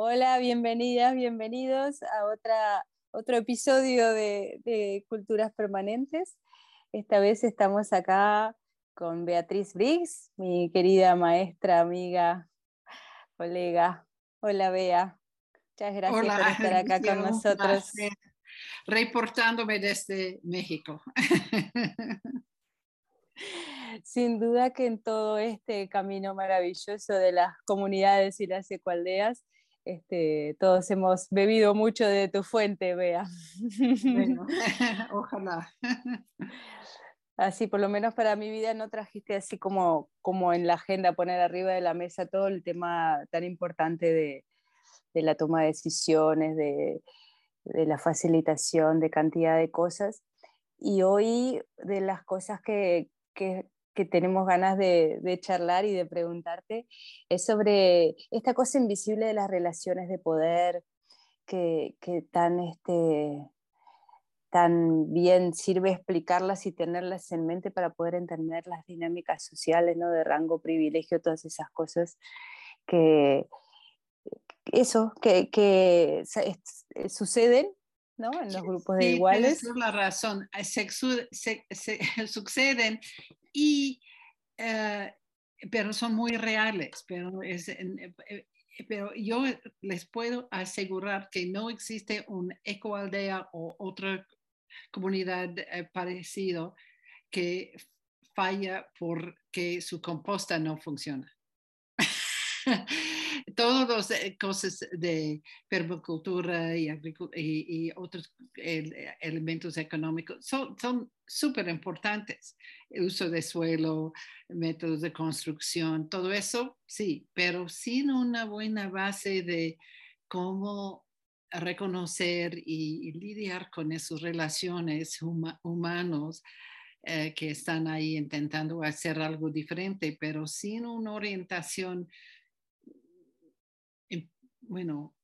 Hola, bienvenidas, bienvenidos a otra, otro episodio de, Culturas Permanentes. Esta vez estamos acá con Beatriz Briggs, mi querida maestra, amiga, colega. Hola, Bea. Muchas gracias por estar acá con nosotros. Reportándome desde México. Sin duda que en todo este camino maravilloso de las comunidades y las ecualdeas, este, todos hemos bebido mucho de tu fuente, Bea. ojalá. Así, por lo menos para mi vida, no trajiste así como, como en la agenda poner arriba de la mesa todo el tema tan importante de, la toma de decisiones, de, la facilitación de cantidad de cosas. Y hoy de las cosas que, que tenemos ganas de, charlar y de preguntarte es sobre esta cosa invisible de las relaciones de poder que, tan, este, tan bien sirve explicarlas y tenerlas en mente para poder entender las dinámicas sociales, ¿no? de rango, privilegio, todas esas cosas que eso, que, suceden ¿no? En los grupos de iguales. La razón, suceden y, eh, pero son muy reales, pero, es, eh, pero yo les puedo asegurar que no existe un ecoaldea o otra comunidad eh, parecido que falla porque su composta no funciona. todas eh, cosas de permacultura y, otros elementos económicos son súper importantes. El uso de suelo, métodos de construcción, todo eso, sí, pero sin una buena base de cómo reconocer y, lidiar con esas relaciones humanos eh, que están ahí intentando hacer algo diferente, pero sin una orientación bueno,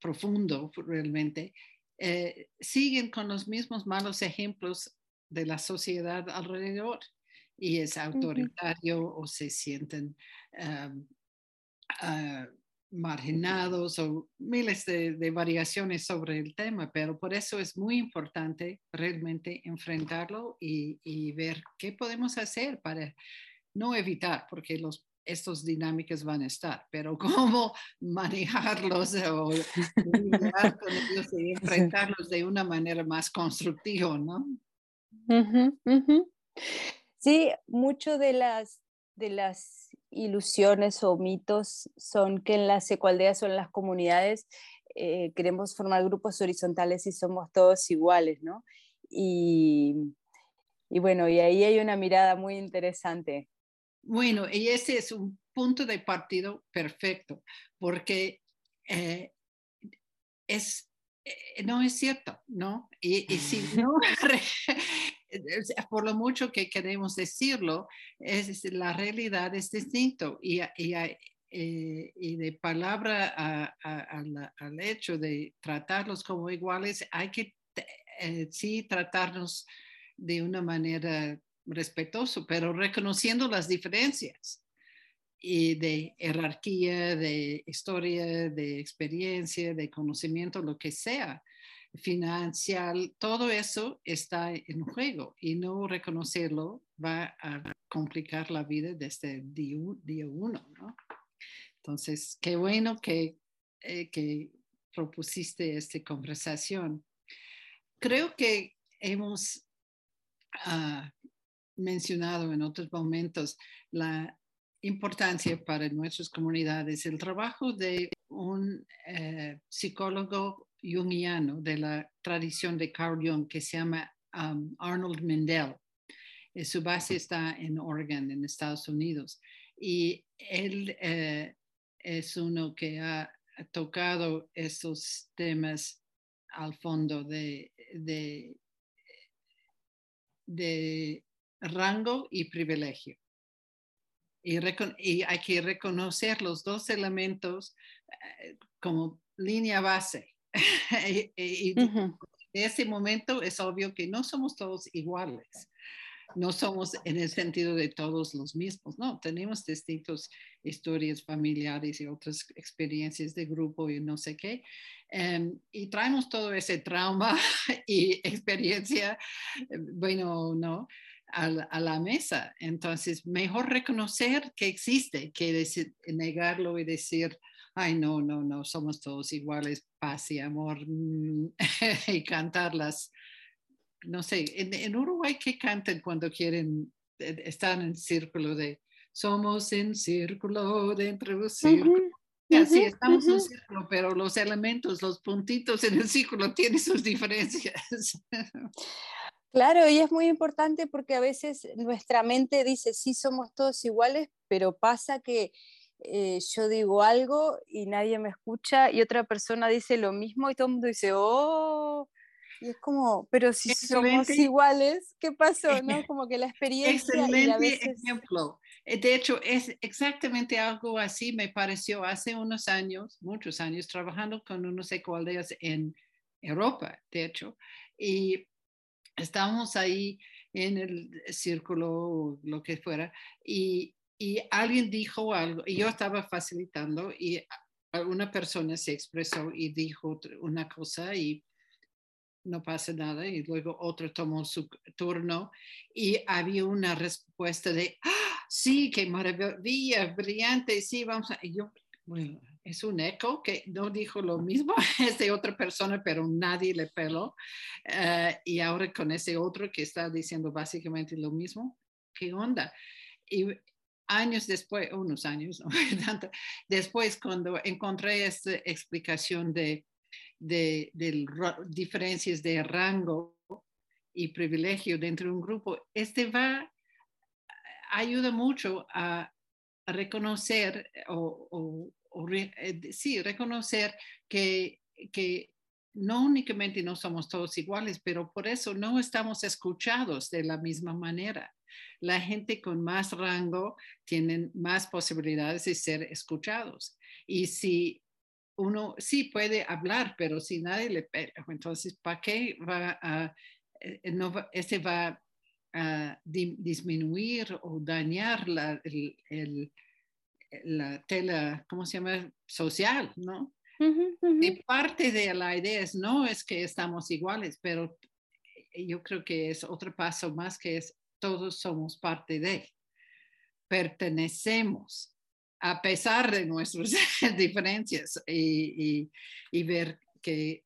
profundo realmente, eh, siguen con los mismos malos ejemplos de la sociedad alrededor y es autoritario o se sienten ah, marginados o miles de, variaciones sobre el tema, pero por eso es muy importante realmente enfrentarlo y, y ver qué podemos hacer para no evitar, porque los estas dinámicas van a estar, pero cómo manejarlos o con ellos y enfrentarlos de una manera más constructiva, ¿no? Sí, mucho de las, de las ilusiones o mitos son que en las ecualdeas o en las comunidades eh, queremos formar grupos horizontales y somos todos iguales, ¿no? Y, y bueno, y ahí hay una mirada muy interesante bueno, y ese es un punto de partido perfecto, porque eh, es, eh, no es cierto, ¿no? Y, si no, por lo mucho que queremos decirlo, es, la realidad es distinto y, y, eh, y de palabra al hecho de tratarlos como iguales, hay que sí tratarnos de una manera respetuoso, pero reconociendo las diferencias y de jerarquía, de historia, de experiencia, de conocimiento, lo que sea, financial, todo eso está en juego y no reconocerlo va a complicar la vida desde el día, uno, ¿no? Entonces, qué bueno que, eh, que propusiste esta conversación. Creo que hemos uh, mencionado en otros momentos la importancia para nuestras comunidades, el trabajo de un eh, psicólogo jungiano de la tradición de Carl Jung que se llama um, Arnold Mendel. Eh, su base está en Oregon, en Estados Unidos. Y él eh, es uno que ha tocado esos temas al fondo de, de, de rango y privilegio. Y, hay que reconocer los dos elementos eh, como línea base. y, en ese momento es obvio que no somos todos iguales. no somos en el sentido de todos los mismos, no, tenemos distintas historias familiares y otras experiencias de grupo y no sé qué. Em, y traemos todo ese trauma y experiencia, eh, bueno, no, a la, mesa. Entonces, mejor reconocer que existe que decir, negarlo y decir, ay, no, no, no, somos todos iguales, paz y amor, mm, y cantarlas no sé, en, Uruguay, ¿qué cantan cuando quieren, eh, estar en círculo de, somos en círculo dentro de círculo? Así estamos en un círculo, pero los elementos, los puntitos en el círculo tienen sus diferencias. Claro, y es muy importante porque a veces nuestra mente dice, sí, somos todos iguales, pero pasa que eh, yo digo algo y nadie me escucha y otra persona dice lo mismo y todo el mundo dice, oh, y es como, pero si somos iguales, ¿qué pasó? ¿no? Como que la experiencia. Excelente ejemplo. Eh, de hecho, es exactamente algo así me pareció hace unos años, muchos años, trabajando con unos ecoaldeas en Europa, de hecho. Y estábamos ahí en el círculo, lo que fuera, y, y alguien dijo algo, y yo estaba facilitando, y una persona se expresó y dijo una cosa, y no pasa nada y luego otro tomó su turno y había una respuesta de, ¡Ah, sí, qué maravilla, brillante, sí, vamos a... yo, bueno, es un eco que no dijo lo mismo, es de otra persona, pero nadie le peló. Eh, y ahora con ese otro que está diciendo básicamente lo mismo, ¿qué onda? Y años después, unos años, después cuando encontré esta explicación de de, diferencias de rango y privilegio dentro de un grupo, este va, ayuda mucho a, reconocer o, eh, sí, reconocer que, que no únicamente no somos todos iguales, pero por eso no estamos escuchados de la misma manera. La gente con más rango tienen más posibilidades de ser escuchados. Y si uno sí puede hablar, pero si nadie le pega, entonces, ¿para qué va a, eh, no este va a disminuir o dañar la, la tela, ¿cómo se llama? Social, ¿no? Y parte de la idea es, no es que estamos iguales, pero yo creo que es otro paso más que es, todos somos parte de, pertenecemos a pesar de nuestras diferencias y, ver qué,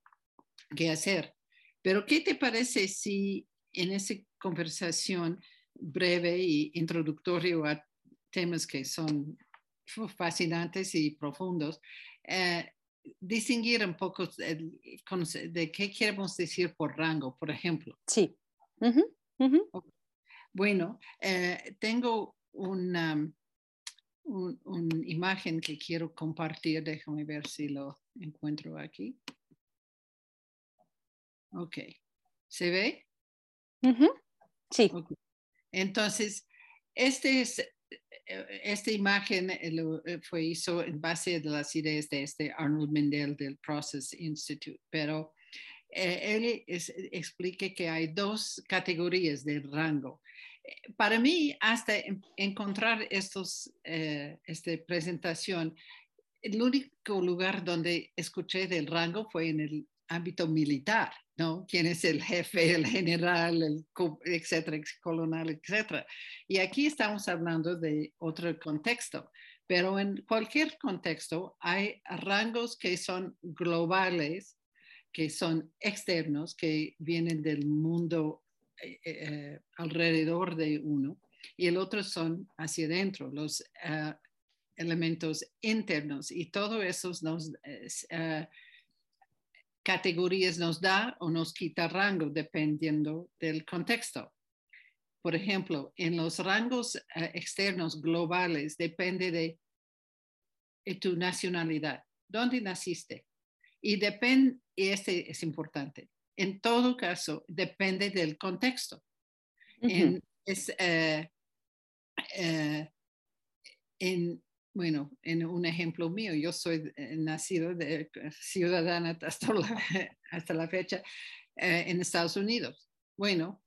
qué, hacer. Pero, ¿qué te parece si en esa conversación breve y introductorio a temas que son fascinantes y profundos, eh, distinguir un poco de, qué queremos decir por rango, por ejemplo? Sí. Bueno, eh, tengo una una imagen que quiero compartir. Déjame ver si lo encuentro aquí. Ok. ¿Se ve? Sí. Entonces, este es, esta imagen eh, eh, fue hizo en base a las ideas de este Arnold Mendel del Process Institute, pero él explica que hay dos categorías de rango. Para mí, hasta encontrar estos, eh, esta presentación, el único lugar donde escuché del rango fue en el ámbito militar, ¿no? ¿Quién es el jefe, el general, el, etcétera, colonel, etcétera? Y aquí estamos hablando de otro contexto, pero en cualquier contexto hay rangos que son globales, que son externos, que vienen del mundo eh, eh, alrededor de uno y el otro son hacia adentro, los ah, elementos internos y todo eso nos ah, categorías nos da o nos quita rango dependiendo del contexto. Por ejemplo, en los rangos ah, externos globales depende de, de, tu nacionalidad, dónde naciste. Y depende, y este es importante, en todo caso, depende del contexto. es, eh, eh, en, bueno, en un ejemplo mío, yo soy eh, nacido de, ciudadana hasta la, fecha en Estados Unidos. Bueno,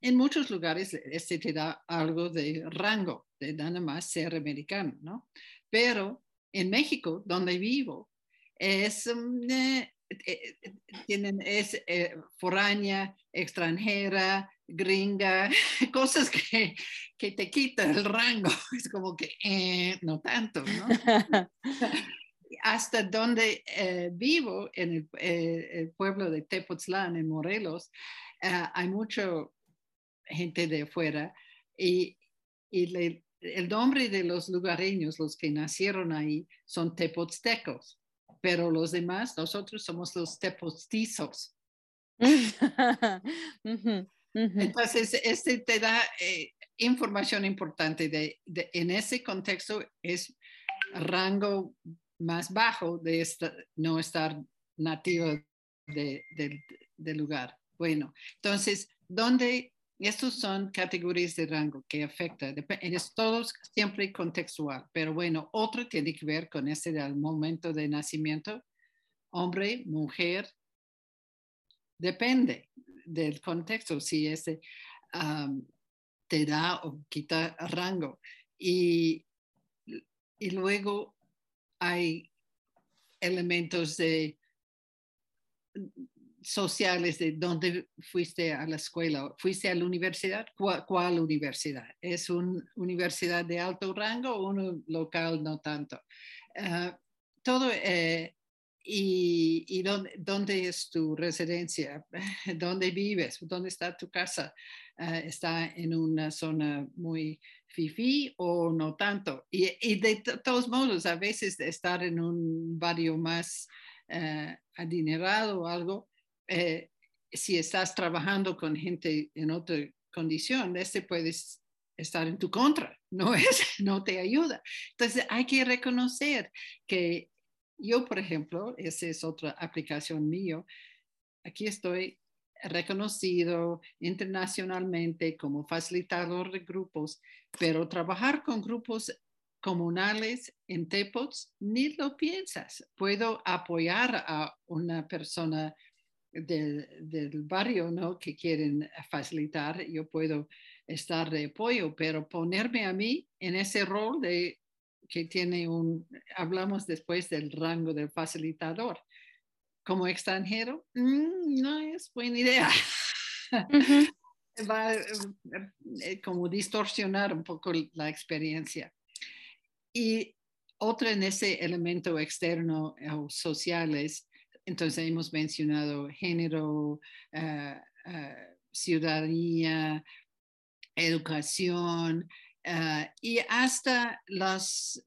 en muchos lugares este te da algo de rango, de nada más ser americano, ¿no? Pero en México, donde vivo, es, mm, eh, eh, es foránea, extranjera, gringa, cosas que, que te quitan el rango. Es como que no tanto, ¿no? hasta donde eh, vivo, en eh, el, pueblo de Tepoztlán, en Morelos, eh, hay mucha gente de afuera y, el nombre de los lugareños, los que nacieron ahí, son tepoztecos, pero los demás, nosotros somos los Entonces, este te da información importante de, en ese contexto es rango más bajo de no estar nativo del lugar. Bueno, entonces, ¿dónde estos son categorías de rango que afectan, es todo siempre contextual, pero bueno, otro tiene que ver con ese del momento de nacimiento, hombre, mujer, depende del contexto, si ese te da o quita rango. Y, y luego hay elementos de sociales de dónde fuiste a la escuela, fuiste a la universidad, ¿cuál, universidad? ¿Es una universidad de alto rango o una local no tanto? Ah, todo, eh, y, y dónde, dónde, es tu residencia, dónde vives, dónde está tu casa, ah, está en una zona muy fifi o no tanto. Y, de todos modos, a veces estar en un barrio más eh, adinerado o algo, eh, si estás trabajando con gente en otra condición, este puedes estar en tu contra, no, es, no te ayuda. Entonces hay que reconocer que yo, por ejemplo, esa es otra aplicación mío, aquí estoy reconocido internacionalmente como facilitador de grupos, pero trabajar con grupos comunales en TEPOTS, ni lo piensas. Puedo apoyar a una persona del, del barrio ¿no? que quieren facilitar, yo puedo estar de apoyo, pero ponerme a mí en ese rol de que tiene un, hablamos después del rango del facilitador como extranjero, mm, no es buena idea. Va a eh, como distorsionar un poco la experiencia. Y otra en ese elemento externo o sociales, entonces hemos mencionado género, uh, ciudadanía, educación y hasta las,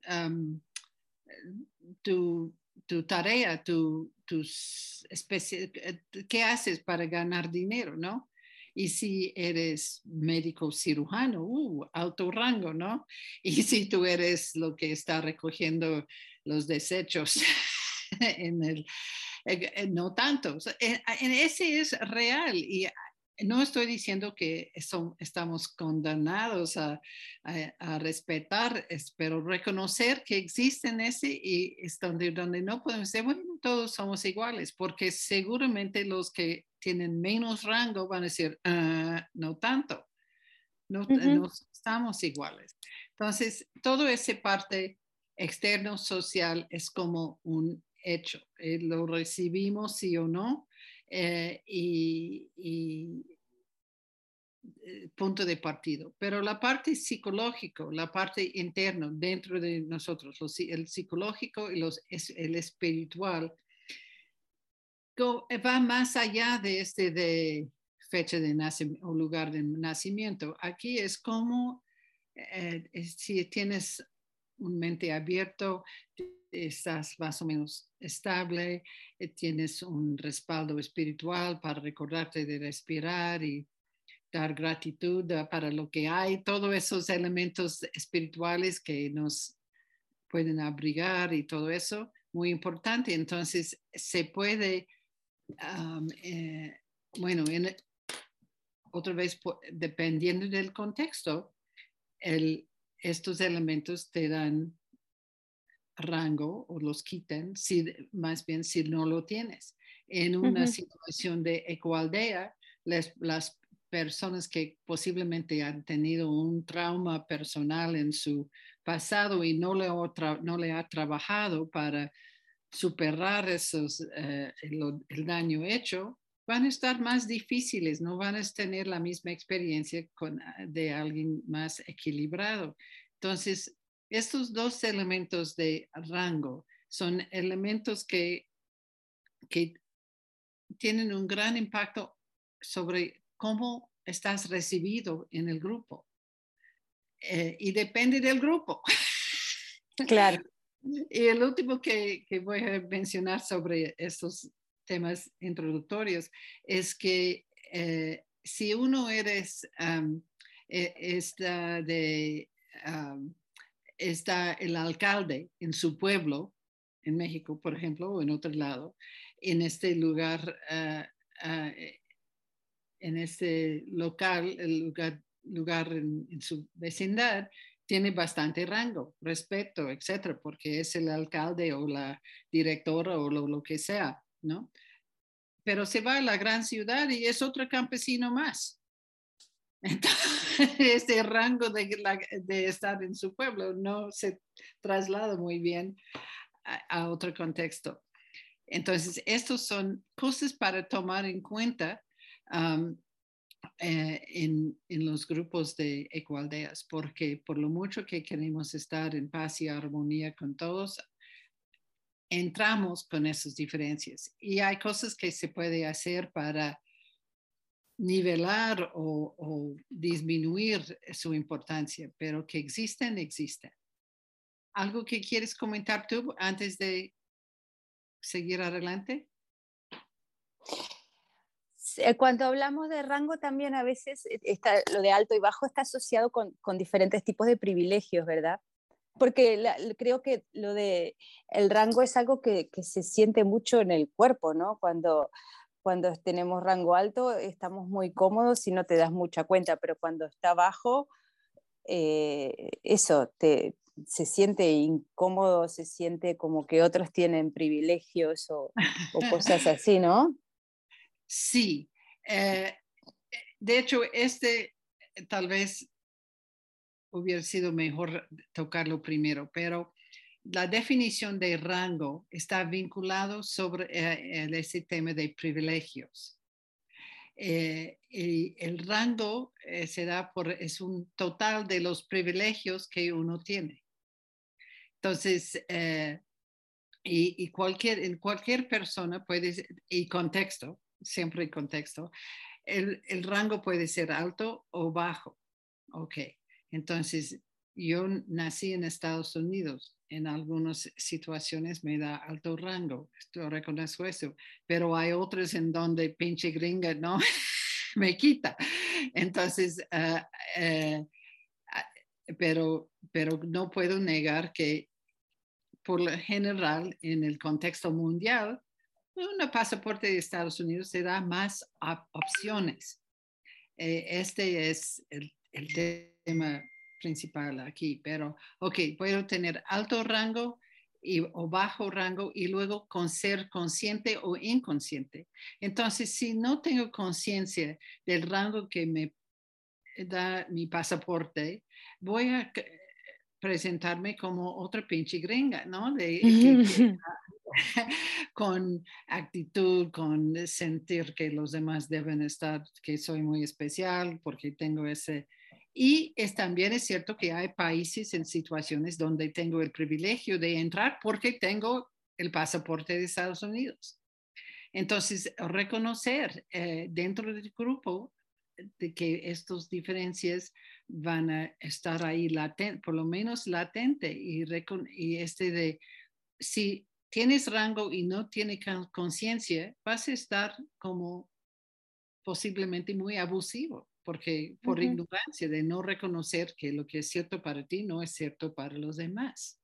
tu, tu tarea, tu, tus eh, qué haces para ganar dinero, ¿no? Y si eres médico cirujano, uh, alto rango, ¿no? Y si tú eres lo que está recogiendo los desechos en el, eh, no tanto. Ese es real y no estoy diciendo que estamos condenados a, respetar, pero reconocer que existen ese y es donde, donde no podemos decir, bueno, todos somos iguales, porque seguramente los que tienen menos rango van a decir, ah, no tanto, no, no estamos iguales. Entonces, todo ese parte externo social es como un hecho, eh, lo recibimos sí o no, eh, y, eh, punto de partido. Pero la parte psicológico, la parte interna dentro de nosotros, el psicológico y los, el espiritual, va más allá de este de fecha de nacimiento o lugar de nacimiento. Aquí es como eh, si tienes un mente abierto, estás más o menos estable, eh, tienes un respaldo espiritual para recordarte de respirar y dar gratitud para lo que hay, todos esos elementos espirituales que nos pueden abrigar y todo eso, muy importante. Entonces, se puede, eh, bueno, otra vez, dependiendo del contexto, estos elementos te dan rango o los quitan, si, más bien si no lo tienes. En una situación de ecoaldea, las personas que posiblemente han tenido un trauma personal en su pasado y no le, no le ha trabajado para superar esos, eh, el, daño hecho, van a estar más difíciles, no van a tener la misma experiencia con, ah, de alguien más equilibrado. Entonces, estos dos elementos de rango son elementos que, que tienen un gran impacto sobre cómo estás recibido en el grupo. Eh, y depende del grupo. Claro. y el último que, que, voy a mencionar sobre estos temas introductorios es que eh, si uno eres, está, de, está el alcalde en su pueblo, en México, por ejemplo, o en otro lado, en este lugar, ah, ah, en este local, el lugar, lugar en, su vecindad, tiene bastante rango, respeto, etcétera, porque es el alcalde o la directora o lo, que sea, ¿no? Pero se va a la gran ciudad y es otro campesino más. Este rango de, de, estar en su pueblo no se traslada muy bien a, otro contexto. Entonces, estos son cosas para tomar en cuenta eh, en, en, los grupos de ecualdeas, porque por lo mucho que queremos estar en paz y armonía con todos, entramos con esas diferencias. Y hay cosas que se puede hacer para nivelar o, disminuir su importancia, pero que existen, existen. ¿Algo que quieres comentar tú antes de seguir adelante? Eh, cuando hablamos de rango también a veces eh, está, lo de alto y bajo está asociado con, con diferentes tipos de privilegios, ¿verdad? Porque creo que lo de el rango es algo que, que, se siente mucho en el cuerpo, ¿no? Cuando, cuando tenemos rango alto estamos muy cómodos y no te das mucha cuenta, pero cuando está bajo, eh, eso, te, se siente incómodo, se siente como que otros tienen privilegios o, cosas así, ¿no? Sí. Eh, de hecho, este tal vez hubiera sido mejor tocarlo primero, pero la definición de rango está vinculado sobre eh, ese tema de privilegios. Eh, el rango se da por, es un total de los privilegios que uno tiene. Entonces, eh, y, cualquier, en cualquier persona puede, y contexto, siempre en contexto, el, el, rango puede ser alto o bajo. Ok, entonces yo nací en Estados Unidos. En algunas situaciones me da alto rango, esto reconozco eso, pero hay otros en donde pinche gringa no me quita. Entonces, ah, eh, pero, pero no puedo negar que por lo general en el contexto mundial, un pasaporte de Estados Unidos te da más opciones. Eh, este es el, tema principal aquí, pero, ok, puedo tener alto rango y, o bajo rango y luego con ser consciente o inconsciente. Entonces, si no tengo conciencia del rango que me da mi pasaporte, voy a presentarme como otra pinche gringa, ¿no? De, con actitud, con sentir que los demás deben estar, que soy muy especial porque tengo ese... Y es, también es cierto que hay países en situaciones donde tengo el privilegio de entrar porque tengo el pasaporte de Estados Unidos. Entonces, reconocer eh, dentro del grupo de que estas diferencias van a estar ahí latente, por lo menos latente y, y este de si tienes rango y no tienes conciencia, vas a estar como posiblemente muy abusivo, porque por ignorancia de no reconocer que lo que es cierto para ti no es cierto para los demás.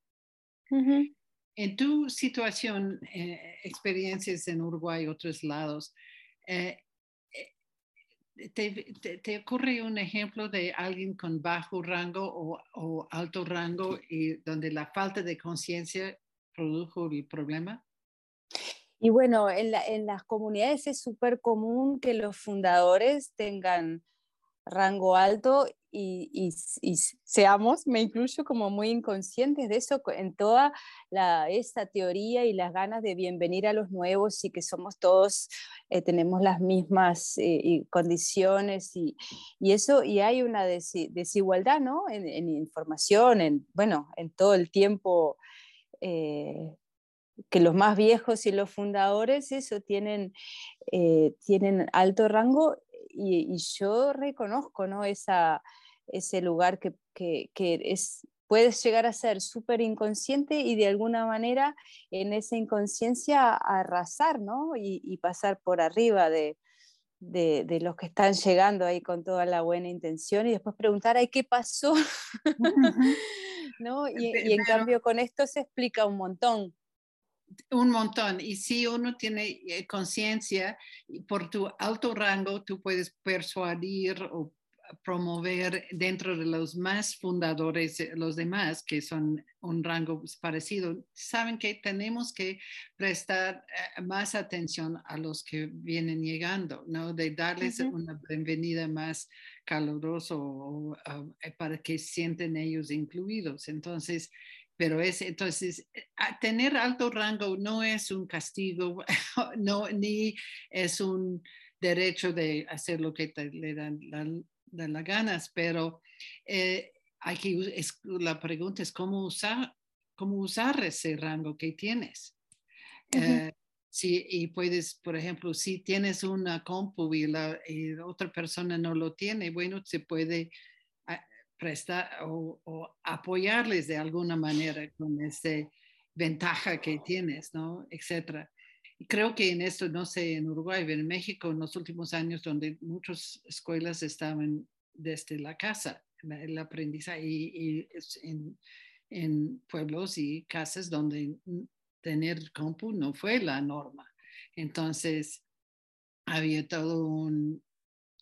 En tu situación, eh, experiencias en Uruguay y otros lados, eh, te, ocurre un ejemplo de alguien con bajo rango o, alto rango y donde la falta de conciencia produjo el problema? Y bueno, en, las comunidades es súper común que los fundadores tengan rango alto y, seamos, me incluyo como muy inconscientes de eso en toda la, esta teoría y las ganas de bienvenir a los nuevos y que somos todos, eh, tenemos las mismas eh, condiciones y, eso, y hay una desigualdad, ¿no? En, información, en, bueno, en todo el tiempo. Eh, que los más viejos y los fundadores, eso, tienen, tienen alto rango y, yo reconozco ¿no? Esa, ese lugar que, que, que es, puedes llegar a ser súper inconsciente y de alguna manera en esa inconsciencia arrasar ¿no? y, y pasar por arriba de, de, de, los que están llegando ahí con toda la buena intención y después preguntar, ¿ay qué pasó? ¿No? Y, y, en cambio con esto se explica un montón. Un montón. Y si uno tiene eh, conciencia, por tu alto rango, tú puedes persuadir o promover dentro de los más fundadores, eh, los demás que son un rango parecido, saben que tenemos que prestar eh, más atención a los que vienen llegando, ¿no? De darles una bienvenida más calurosa para que sienten ellos incluidos. Entonces, pero es entonces tener alto rango no es un castigo, no ni es un derecho de hacer lo que te, le dan la, las ganas, pero eh, hay que la pregunta es cómo usar cómo usar ese rango que tienes. Eh, si, y puedes, por ejemplo, si tienes una compu y la y otra persona no lo tiene, bueno, se puede prestar o, apoyarles de alguna manera con esa ventaja que tienes, ¿no? Etcétera. Y creo que en esto, no sé, en Uruguay, en México, en los últimos años, donde muchas escuelas estaban desde la casa, el aprendizaje, y, en, en, pueblos y casas donde tener compu no fue la norma. Entonces, había todo un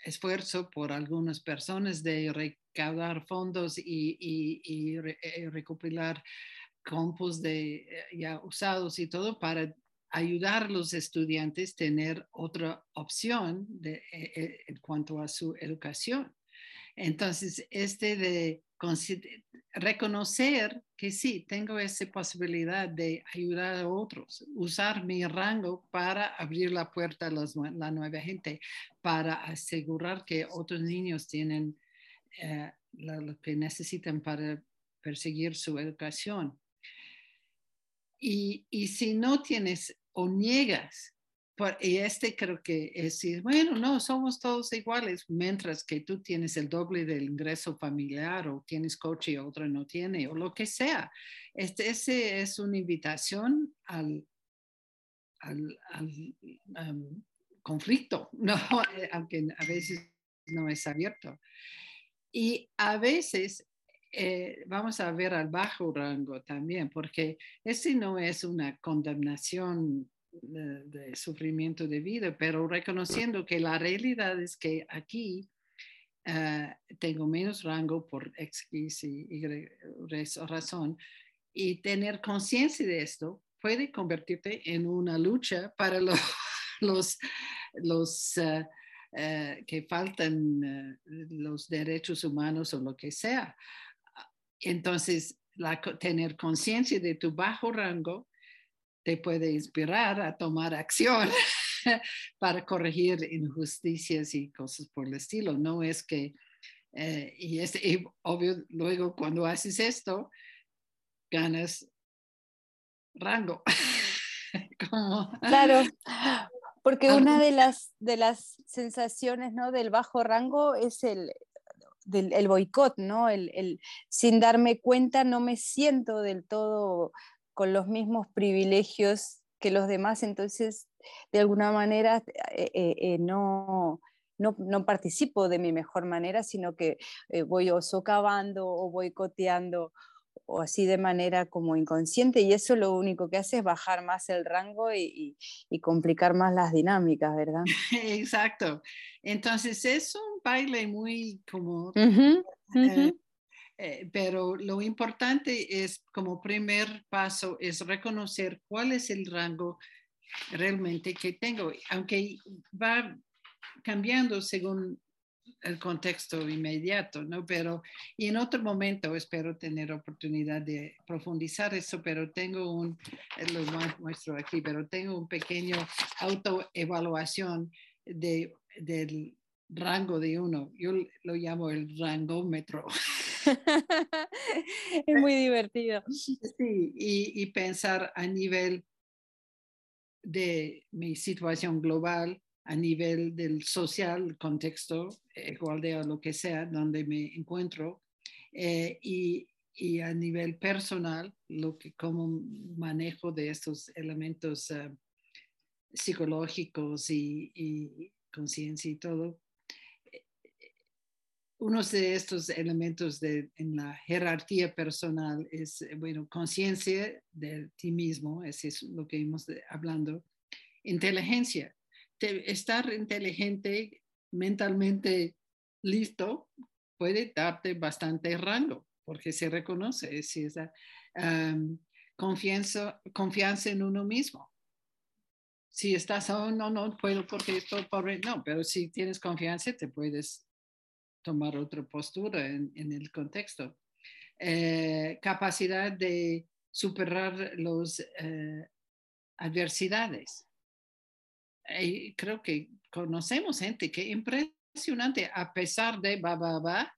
esfuerzo por algunas personas de recaudar fondos y, eh, recopilar compos de eh, ya usados y todo para ayudar a los estudiantes a tener otra opción eh, en cuanto a su educación. Entonces, este de reconocer que sí, tengo esa posibilidad de ayudar a otros, usar mi rango para abrir la puerta a la nueva gente, para asegurar que otros niños tienen eh, lo, que necesitan para perseguir su educación. Y, y si no tienes o niegas, por, y este creo que es bueno, no, somos todos iguales, mientras que tú tienes el doble del ingreso familiar o tienes coche y otro no tiene, o lo que sea. Este, ese es una invitación al, al, conflicto, ¿no? aunque a veces no es abierto. Y a veces eh, vamos a ver al bajo rango también, porque ese no es una condenación de, sufrimiento de vida, pero reconociendo que la realidad es que aquí eh, tengo menos rango por X, y razón, y tener conciencia de esto puede convertirte en una lucha para los, los, los eh, eh, que faltan los derechos humanos o lo que sea. Entonces, tener conciencia de tu bajo rango te puede inspirar a tomar acción para corregir injusticias y cosas por el estilo. No es que, eh, y es obvio, luego cuando haces esto, ganas rango. Claro, porque una de las, de las sensaciones ¿no? del bajo rango es el, del, el boicot, ¿no? El, el, sin darme cuenta no me siento del todo con los mismos privilegios que los demás, entonces de alguna manera eh, eh, eh, no, no, no, participo de mi mejor manera, sino que voy o socavando o boicoteando o así de manera como inconsciente y eso lo único que hace es bajar más el rango y, complicar más las dinámicas, ¿verdad? Exacto. Entonces es un baile muy como... Eh, eh, pero lo importante es como primer paso es reconocer cuál es el rango realmente que tengo, aunque va cambiando según el contexto inmediato, ¿no? Pero, y en otro momento espero tener oportunidad de profundizar eso, pero tengo un, eh, lo muestro aquí, pero tengo un pequeño autoevaluación de, del rango de uno. Yo lo llamo el rangómetro. es muy divertido. Sí, y, y pensar a nivel de mi situación global, a nivel del social, contexto, igual de lo que sea, donde me encuentro, eh, y, y, a nivel personal, lo que como manejo de estos elementos uh, psicológicos y, y conciencia y todo. Uno de estos elementos de, en la jerarquía personal es, bueno, conciencia de ti mismo, ese es lo que hemos hablando, inteligencia, estar inteligente, mentalmente listo, puede darte bastante rango, porque se reconoce esa confianza, confianza en uno mismo. Si estás, oh, no, no puedo porque estoy pobre, no, pero si tienes confianza, te puedes tomar otra postura en, el contexto. Eh, capacidad de superar las eh, adversidades creo que conocemos gente que impresionante, a pesar de va, va, va,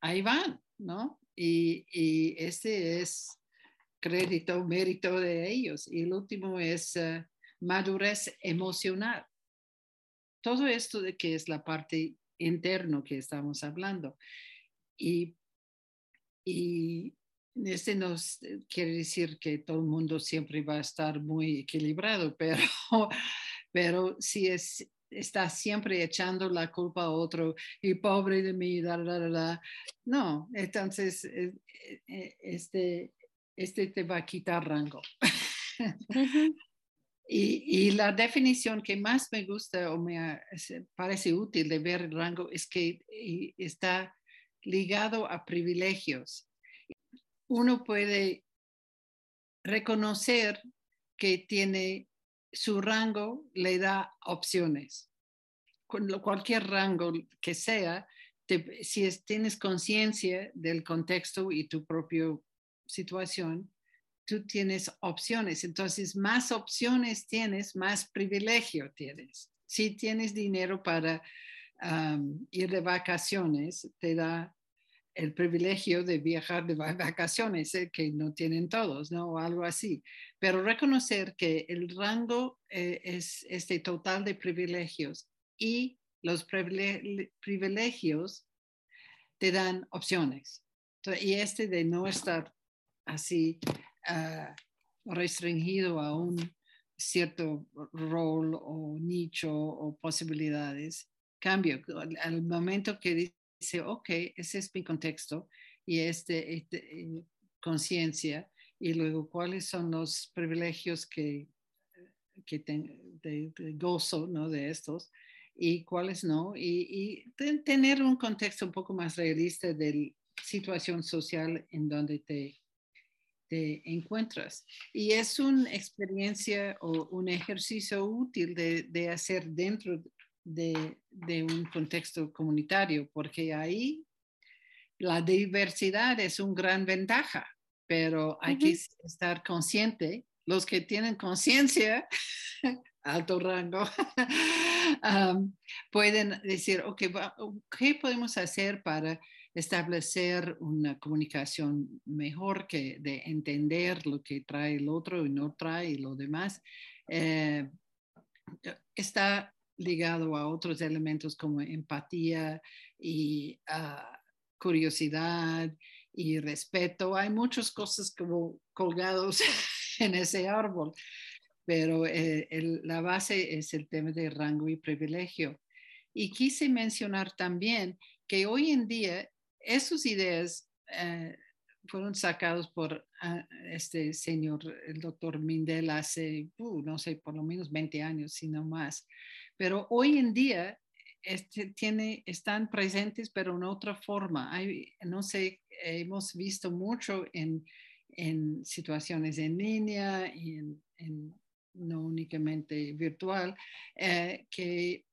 ahí van, ¿no? Y, y este es crédito, mérito de ellos. Y el último es eh, madurez emocional. Todo esto de que es la parte interno que estamos hablando. Y, y este no eh, quiere decir que todo el mundo siempre va a estar muy equilibrado, pero, pero si es, está siempre echando la culpa a otro y pobre de mí, da, da, da, no, entonces eh, eh, este, este te va a quitar rango. y, la definición que más me gusta o me parece útil de ver el rango es que está ligado a privilegios uno puede reconocer que tiene su rango, le da opciones. cualquier rango que sea, si tienes conciencia del contexto y tu propia situación, tú tienes opciones. Entonces, más opciones tienes, más privilegio tienes. Si tienes dinero para ir de vacaciones, te da el privilegio de viajar de vacaciones, eh, que no tienen todos, ¿no? O algo así. Pero reconocer que el rango eh, es este total de privilegios y los privilegios te dan opciones. y este de no estar así restringido a un cierto rol o nicho o posibilidades, cambio. Al momento que dice, ok, ese es mi contexto y este, este conciencia y luego cuáles son los privilegios que, que de, gozo ¿no? de estos y cuáles no, y, tener un contexto un poco más realista de la situación social en donde te, te encuentras. Y es una experiencia o un ejercicio útil de, de hacer dentro de, un contexto comunitario, porque ahí la diversidad es una gran ventaja, pero hay que estar consciente, los que tienen conciencia, alto rango, pueden decir, ok, ¿qué podemos hacer para establecer una comunicación mejor que de entender lo que trae el otro y no trae lo demás? Eh, está ligado a otros elementos como empatía y ah, curiosidad y respeto. Hay muchas cosas como colgados en ese árbol, pero eh, la base es el tema de rango y privilegio. Y quise mencionar también que hoy en día esas ideas eh, fueron sacados por ah, este señor, el doctor Mindel, hace, uh, no sé, por lo menos 20 años, si no más. Pero hoy en día este, tiene, están presentes, pero en otra forma. No sé, hemos visto mucho en, en situaciones en línea y no únicamente virtual, eh, que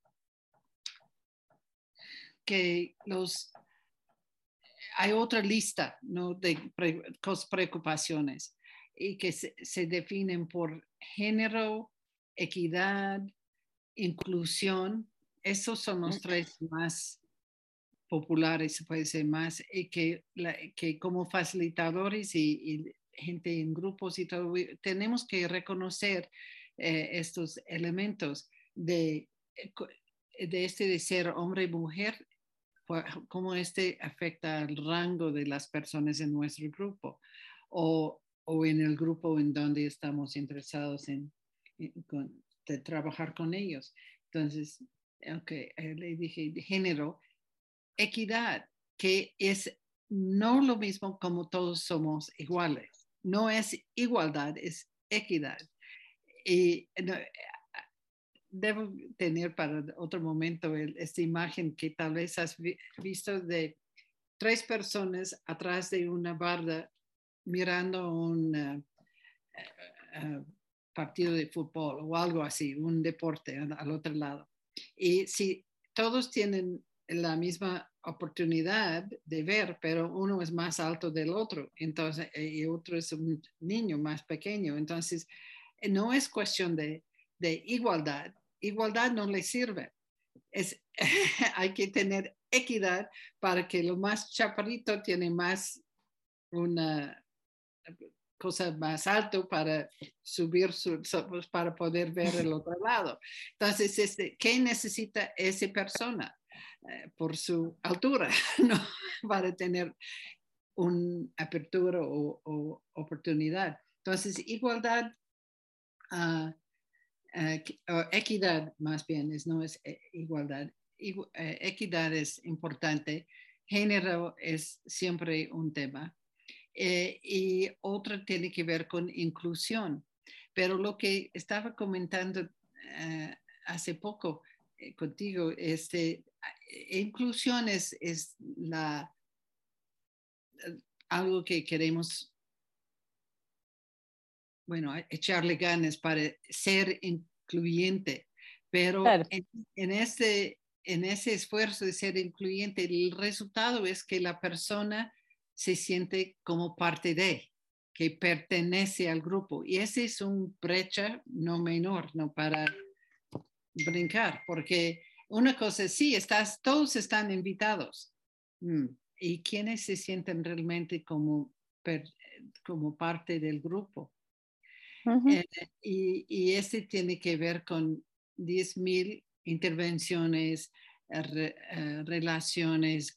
que los hay otra lista ¿no? de preocupaciones y que se, se, definen por género, equidad, inclusión. Esos son los tres más populares, se puede decir más, y que, que como facilitadores y, gente en grupos y todo, tenemos que reconocer eh, estos elementos de, de este de ser hombre y mujer cómo este afecta al rango de las personas en nuestro grupo o, o en el grupo en donde estamos interesados en, de trabajar con ellos. Entonces, aunque eh, le dije género, equidad, que es no lo mismo como todos somos iguales. No es igualdad, es equidad. Y debo tener para otro momento esta imagen que tal vez has visto de tres personas atrás de una barda mirando un eh, eh, partido de fútbol o algo así, un deporte al otro lado. Y si todos tienen la misma oportunidad de ver, pero uno es más alto del otro, entonces, eh, y otro es un niño más pequeño. Entonces, no es cuestión de igualdad, igualdad no le sirve. Es, hay que tener equidad para que lo más chaparrito tiene más una cosa más alto para subir su, pues, para poder ver el otro lado. Entonces, este, ¿qué necesita esa persona eh, por su altura ¿no? para tener una apertura o, oportunidad? Entonces, igualdad uh, eh, equidad más bien, es, no es eh, igualdad. Eh, equidad es importante, género es siempre un tema y otro tiene que ver con inclusión. Pero lo que estaba comentando hace poco contigo, este, inclusión es, es la, algo que queremos bueno, echarle ganas para ser incluyente, pero en, ese, en ese esfuerzo de ser incluyente, el resultado es que la persona se siente como parte de, que pertenece al grupo. Y ese es un brecha no menor, ¿no? Para brincar, porque una cosa es, sí, estás, todos están invitados. Mm, ¿Y quiénes se sienten realmente como, como parte del grupo? Eh, y, y, este tiene que ver con 10.000 intervenciones, eh, relaciones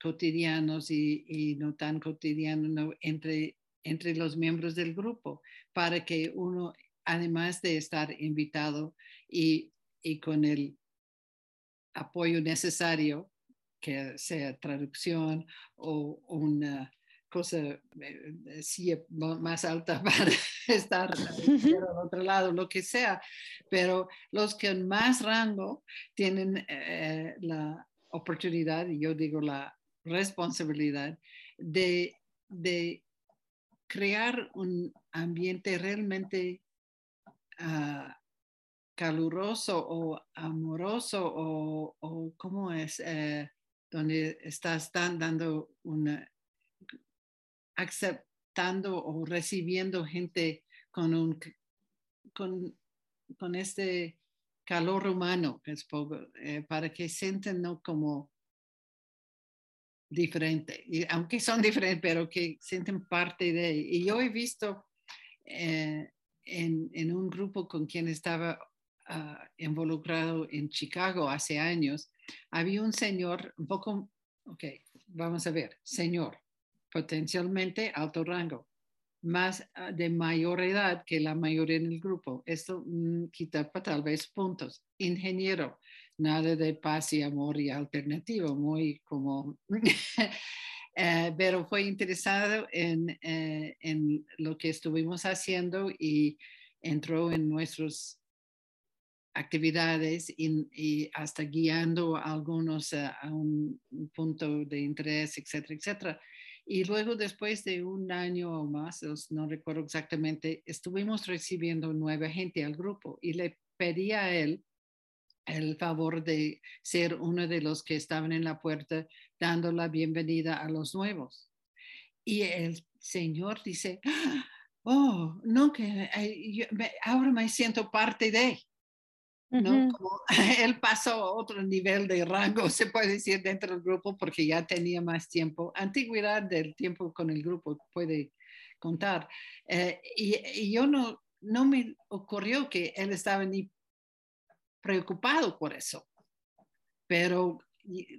cotidianos y, no tan cotidianos entre, entre los miembros del grupo, para que uno, además de estar invitado y, y con el apoyo necesario, que sea traducción o una cosa eh, sí, más alta para estar al otro lado, lo que sea, pero los que en más rango tienen eh, la oportunidad, y yo digo la responsabilidad, de, de crear un ambiente realmente ah, caluroso o amoroso o, o cómo es, eh, donde estás dando una aceptando o recibiendo gente con, un, con, con este calor humano, eh, para que sienten ¿no? como diferente, aunque son diferentes, pero que sienten parte de. Y yo he visto eh, en, en, un grupo con quien estaba ah, involucrado en Chicago hace años, había un señor un poco, ok, vamos a ver, señor, potencialmente alto rango, más ah, de mayor edad que la mayoría en el grupo. Esto mm, quita tal vez puntos. Ingeniero, nada de paz y amor y alternativo, muy como... Eh, pero fue interesado en, eh, en, lo que estuvimos haciendo y entró en nuestras actividades y, hasta guiando a algunos a, a un punto de interés, etcétera, etcétera. Y luego, después de un año o más, no recuerdo exactamente, estuvimos recibiendo nueva gente al grupo y le pedí a él el favor de ser uno de los que estaban en la puerta dando la bienvenida a los nuevos. Y el Señor dice, oh, no, que ahora me siento parte de. ¿No? Como él pasó a otro nivel de rango, se puede decir, dentro del grupo porque ya tenía más tiempo. Antigüedad del tiempo con el grupo puede contar. Eh, y, yo no, no me ocurrió que él estaba ni preocupado por eso, pero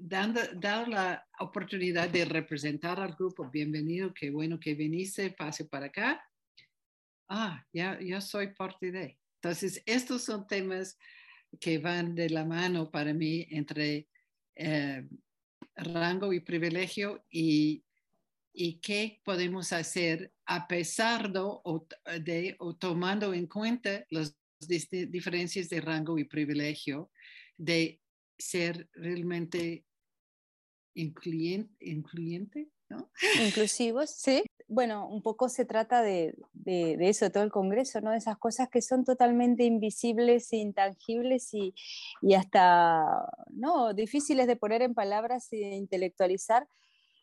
dando, dando la oportunidad de representar al grupo, bienvenido, qué bueno que viniste, pase para acá. Ah, ya, ya soy parte de. Entonces, estos son temas que van de la mano para mí entre eh, rango y privilegio y, qué podemos hacer a pesar de o, tomando en cuenta las diferencias de rango y privilegio, de ser realmente incluyente ¿no? Inclusivos, sí. Bueno, un poco se trata de, de, de, eso, de todo el Congreso, ¿no? De esas cosas que son totalmente invisibles e intangibles y, y hasta ¿no? difíciles de poner en palabras e intelectualizar,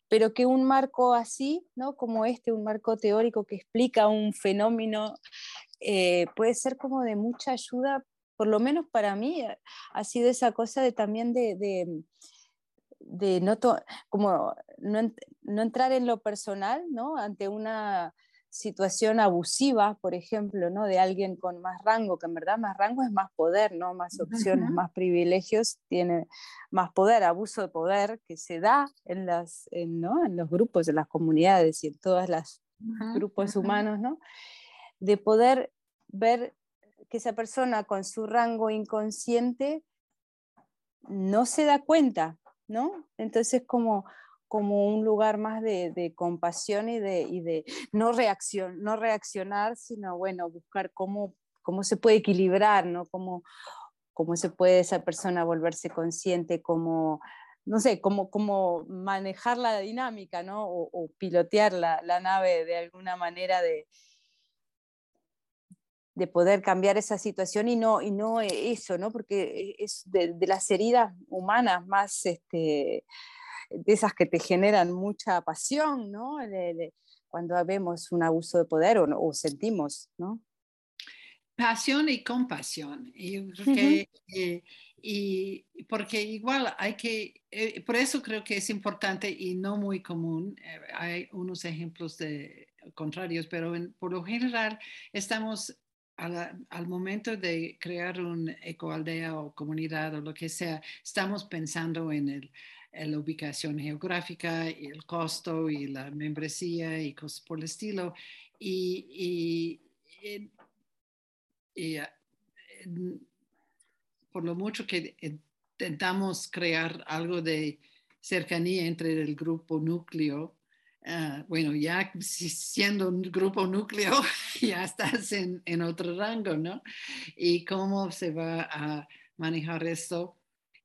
pero que un marco así, ¿no? como este, un marco teórico que explica un fenómeno, eh, puede ser como de mucha ayuda, por lo menos para mí, ha sido esa cosa de también de, de de no, como no, no, entrar en lo personal, ¿no? Ante una situación abusiva, por ejemplo, ¿no? De alguien con más rango, que en verdad más rango es más poder, ¿no? Más opciones, más privilegios, tiene más poder, abuso de poder que se da en, las, en, ¿no? en los grupos, en las comunidades y en todos los grupos humanos, ¿no? De poder ver que esa persona con su rango inconsciente no se da cuenta ¿no? Entonces como, como un lugar más de, compasión y de, no, reacción, no reaccionar, sino bueno, buscar cómo, cómo se puede equilibrar, ¿no? Cómo, cómo se puede esa persona volverse consciente, cómo, no sé, cómo, cómo manejar la dinámica, ¿no? O, pilotear la, nave de alguna manera de, de poder cambiar esa situación y no, y no eso, ¿no? Porque es de, las heridas humanas más, este, de esas que te generan mucha pasión, ¿no? cuando vemos un abuso de poder o, sentimos, ¿no? Pasión y compasión. Y, porque, eh, y porque igual hay que, eh, por eso creo que es importante y no muy común, eh, hay unos ejemplos de contrarios, pero por lo general estamos al momento de crear un ecoaldea o comunidad o lo que sea, estamos pensando en, el, la ubicación geográfica y el costo y la membresía y cosas por el estilo. Y, ah, por lo mucho que intentamos crear algo de cercanía entre el grupo núcleo, Ah, bueno, ya siendo un grupo núcleo, ya estás en, en, otro rango, ¿no? Y cómo se va a manejar esto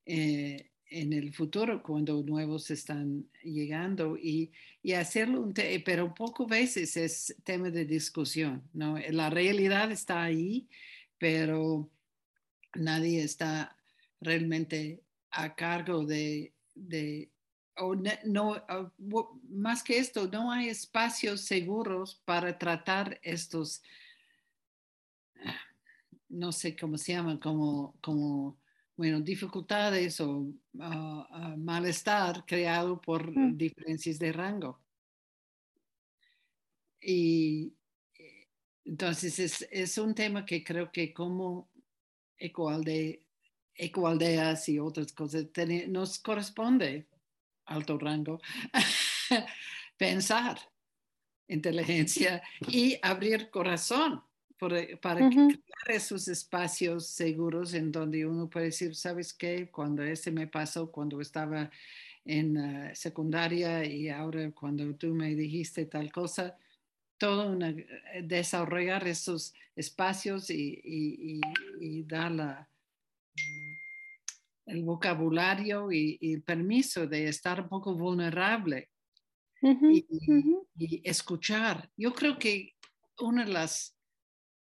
eh, en el futuro cuando nuevos están llegando y, y hacerlo, un pero poco veces es tema de discusión, ¿no? La realidad está ahí, pero nadie está realmente a cargo de, de o no, más que esto, no hay espacios seguros para tratar estos, no sé cómo se llaman, como, como bueno, dificultades o ah, malestar creado por mm. diferencias de rango. Y eh, entonces es, es, un tema que creo que como ecoalde, ecoaldeas y otras cosas nos corresponde alto rango, pensar inteligencia y abrir corazón para crear esos espacios seguros en donde uno puede decir, ¿sabes qué? Cuando ese me pasó, cuando estaba en secundaria y ahora cuando tú me dijiste tal cosa, todo una, eh, desarrollar esos espacios y, y dar la, vocabulario y, el permiso de estar un poco vulnerable y, escuchar. Yo creo que una de las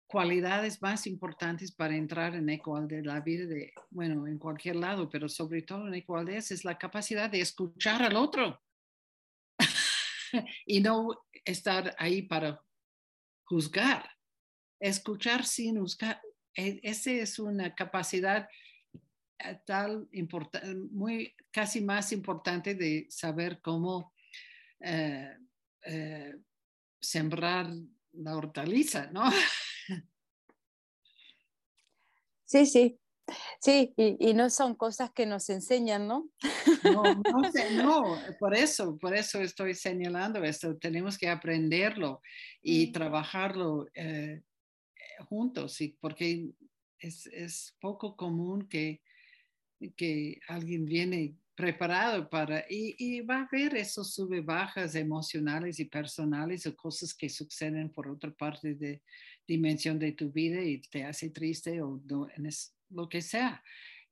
cualidades más importantes para entrar en igualdad de la vida de, bueno, en cualquier lado, pero sobre todo en igualdad es la capacidad de escuchar al otro y no estar ahí para juzgar. Escuchar sin juzgar, e, esa es una capacidad eh, tal muy casi más importante de saber cómo eh, eh, sembrar la hortaliza, ¿no? Sí, sí, sí, y, no son cosas que nos enseñan, ¿no? No, no, sé, no, por eso, por eso estoy señalando esto, tenemos que aprenderlo y mm. trabajarlo eh, juntos, y porque es, es, poco común que, que alguien viene preparado para, y, y, va a haber esos sube bajas emocionales y personales o cosas que suceden por otra parte de, dimensión de tu vida y te hace triste o no, lo que sea.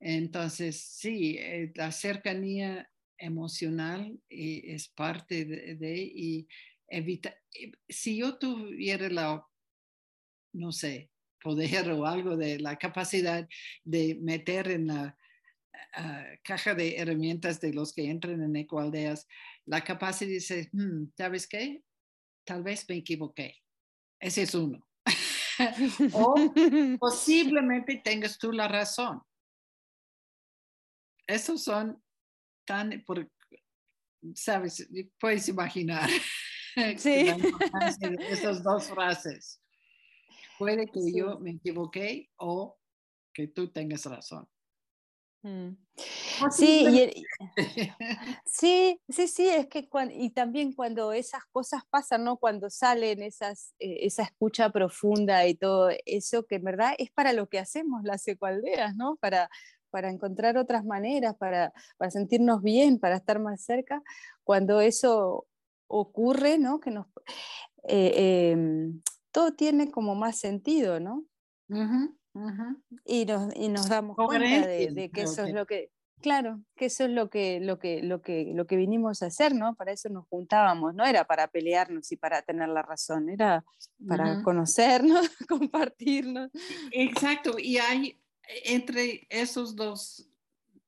Entonces, sí, eh, la cercanía emocional eh, es parte de, y evita, eh, si yo tuviera la, no sé, poder o algo de la capacidad de meter en la ah, caja de herramientas de los que entran en ecoaldeas, la capacidad de decir, hmm, ¿sabes qué? Tal vez me equivoqué. Ese es uno. o posiblemente tengas tú la razón. Esos son tan, por, sabes, puedes imaginar sí. esas dos frases. Puede que yo me equivoqué o que tú tengas razón. Mm. Sí, sí, sí, sí, es que y también cuando esas cosas pasan, ¿no? Cuando salen esas, eh, esa escucha profunda y todo eso, que en verdad es para lo que hacemos las ecualdeas, ¿no? Para, para encontrar otras maneras, para, para sentirnos bien, para estar más cerca, cuando eso ocurre, ¿no? Que nos, eh, em, todo tiene como más sentido, ¿no? Y, nos, y nos damos cuenta de, que eso es lo que, claro, que eso es lo que, lo, que, lo, que, lo que vinimos a hacer, ¿no? Para eso nos juntábamos, no era para pelearnos y para tener la razón, era para conocernos, compartirnos. Exacto, y hay entre esos dos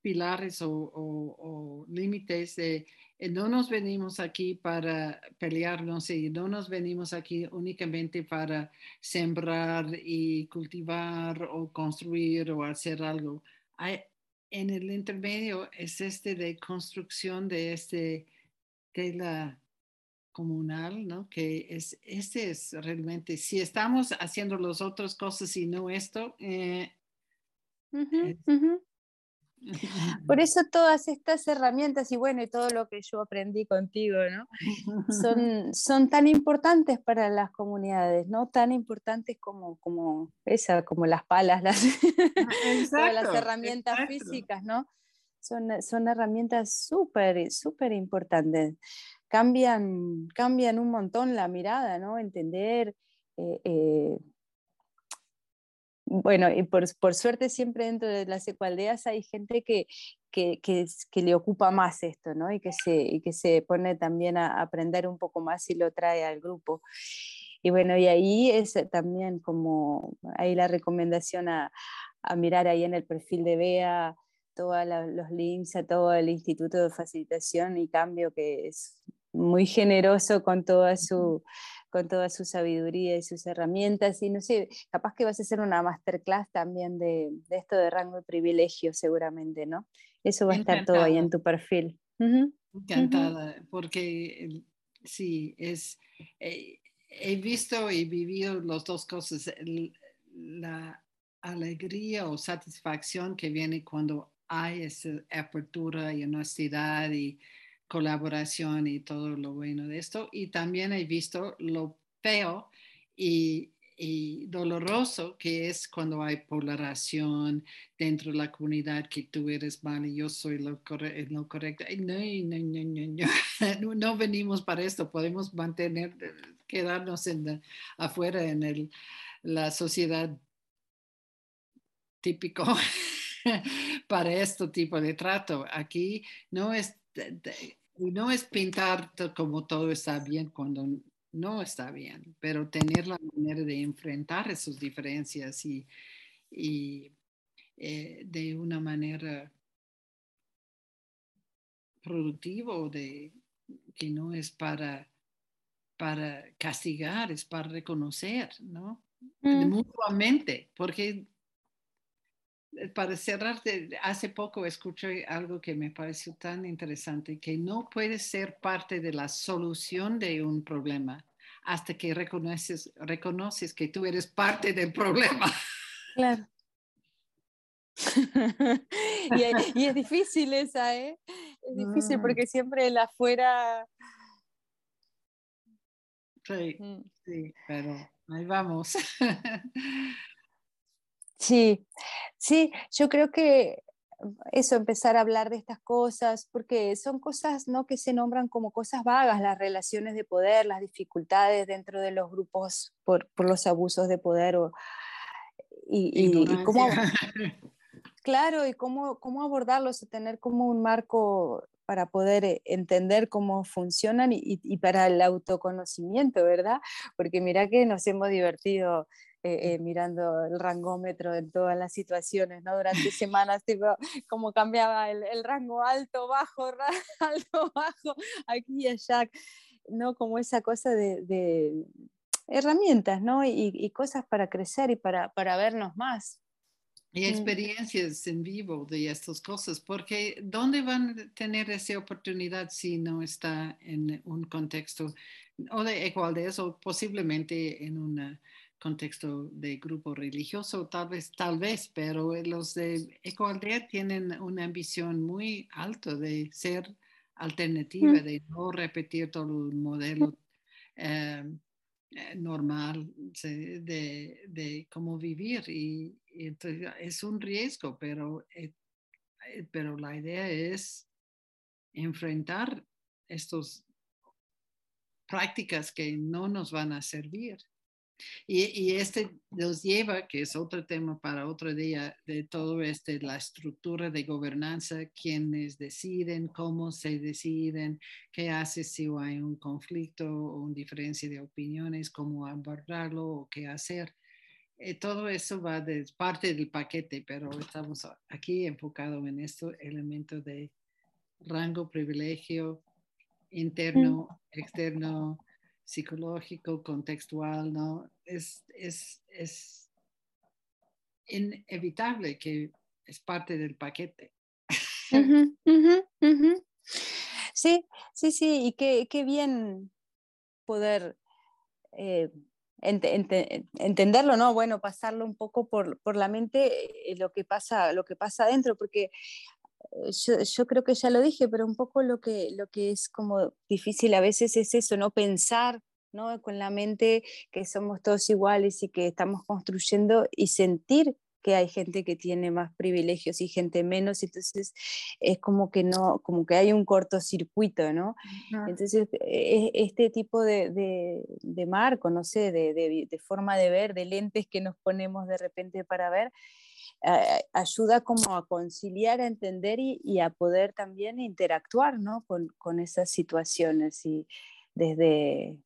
pilares o, o límites de no nos venimos aquí para pelearnos y no nos venimos aquí únicamente para sembrar y cultivar o construir o hacer algo. en el intermedio es este de construcción de este tela comunal, ¿no? Que es, este es realmente, si estamos haciendo las otras cosas y no esto, eh, por eso todas estas herramientas y bueno, y todo lo que yo aprendí contigo, ¿no? Son, son tan importantes para las comunidades, ¿no? Tan importantes como, como esa, como las palas, las, las herramientas físicas, ¿no? Son, son herramientas súper, súper importantes. Cambian, cambian un montón la mirada, ¿no? Entender eh, eh, bueno, y por, suerte siempre dentro de las ecualdeas hay gente que, que, que, le ocupa más esto, ¿no? Y que se, y que se pone también a aprender un poco más y lo trae al grupo. Y bueno, y ahí es también como, ahí la recomendación a, a mirar ahí en el perfil de BEA todos los links a todo el Instituto de Facilitación y Cambio, que es muy generoso con toda su con toda su sabiduría y sus herramientas. Y no sé, capaz que vas a hacer una masterclass también de, esto de rango de privilegio, seguramente, ¿no? Eso va a estar todo ahí en tu perfil. Encantada, porque sí, es, eh, he visto y vivido las dos cosas, la alegría o satisfacción que viene cuando hay esa apertura y honestidad y colaboración y todo lo bueno de esto. Y también he visto lo feo y, doloroso que es cuando hay polarización dentro de la comunidad, que tú eres mal y yo soy lo, correcto. No, no, no, no, no, venimos para esto, podemos mantener, quedarnos afuera en la sociedad típico para este tipo de trato. Aquí no es no es pintar como todo está bien cuando no está bien, pero tener la manera de enfrentar esas diferencias y, eh, de una manera productiva, de, que no es para, para castigar, es para reconocer, ¿no? Mm. Mutuamente, porque para cerrar, hace poco escuché algo que me pareció tan interesante, que no puedes ser parte de la solución de un problema hasta que reconoces, reconoces que tú eres parte del problema. Claro. y, es difícil esa, ¿eh? Es difícil mm. porque siempre el afuera... Sí, mm. sí, pero ahí vamos. Sí, sí, yo creo que eso, empezar a hablar de estas cosas, porque son cosas ¿no? que se nombran como cosas vagas, las relaciones de poder, las dificultades dentro de los grupos por, los abusos de poder. y, cómo, claro, y cómo, cómo abordarlos, tener como un marco para poder eh, entender cómo funcionan y, y, para el autoconocimiento, ¿verdad? Porque mira que nos hemos divertido eh, eh, mirando el rangómetro en todas las situaciones, ¿no? Durante semanas, tipo, cómo cambiaba el, el, rango alto, bajo, alto, bajo, aquí y allá, ¿no? Como esa cosa de, de herramientas, ¿no? Y, y, cosas para crecer y para, para vernos más. Y mm. experiencias en vivo de estas cosas, porque ¿dónde van a tener esa oportunidad si no está en un contexto o de igualdad o posiblemente en una contexto de grupo religioso, tal vez, tal vez, pero los de Ecoaldea tienen una ambición muy alta de ser alternativa, de no repetir todo el modelo eh, eh, normal de, de, cómo vivir. Y, entonces es un riesgo, pero, eh, pero la idea es enfrentar estas prácticas que no nos van a servir y, este nos lleva, que es otro tema para otro día, de todo este, la estructura de gobernanza, quienes deciden, cómo se deciden, qué hace si hay un conflicto o una diferencia de opiniones, cómo abordarlo o qué hacer. Eh, todo eso va de parte del paquete, pero estamos aquí enfocados en este elemento de rango, privilegio, interno, externo, psicológico, contextual, ¿no? Es, es, es inevitable que es parte del paquete. Sí, sí, sí, y qué, qué bien poder eh, entenderlo, ¿no? Bueno, pasarlo un poco por, por la mente eh, lo que pasa, lo que pasa adentro, porque eh, yo, creo que ya lo dije, pero un poco lo que, lo que es como difícil a veces es eso, no pensar ¿no? con la mente que somos todos iguales y que estamos construyendo y sentir que hay gente que tiene más privilegios y gente menos, entonces es como que no, como que hay un cortocircuito, ¿no? Entonces, e, este tipo de, de, marco, no sé, de, de, forma de ver, de lentes que nos ponemos de repente para ver, ayuda como a conciliar, a entender y, a poder también interactuar ¿no? con, con, esas situaciones y desde,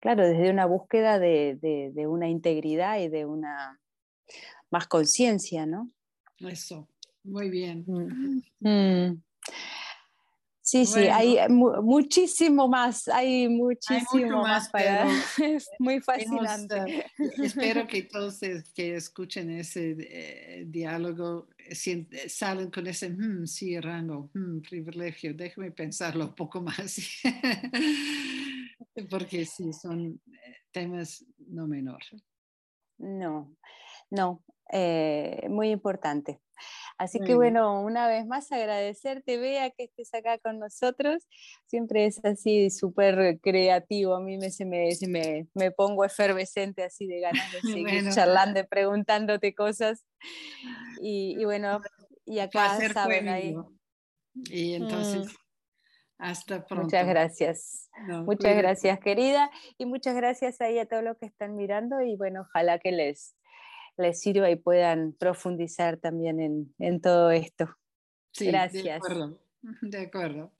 claro, desde una búsqueda de, de, una integridad y de una más conciencia, ¿no? Eso, muy bien. Mm. Mm. Sí, sí, hay muchísimo más, hay muchísimo más, para... es muy fascinante. Eh, espero que todos que escuchen ese eh, diálogo eh, salen con ese, hmm, sí, rango, hmm, privilegio, déjame pensarlo un poco más, porque sí, son temas no menores. No, no, muy importante. Así que bueno, una vez más agradecerte, Bea, que estés acá con nosotros. Siempre es así súper creativo. A mí me, se me, me, me, pongo efervescente así de ganas de seguir charlando, preguntándote cosas. Y, bueno, y acá saben ahí. Y entonces... Mm. Hasta pronto. Muchas gracias. muchas gracias, querida. Y muchas gracias ahí a todos los que están mirando. Y bueno, ojalá que les, les sirva y puedan profundizar también en, en todo esto. Sí, Gracias. De acuerdo. De acuerdo.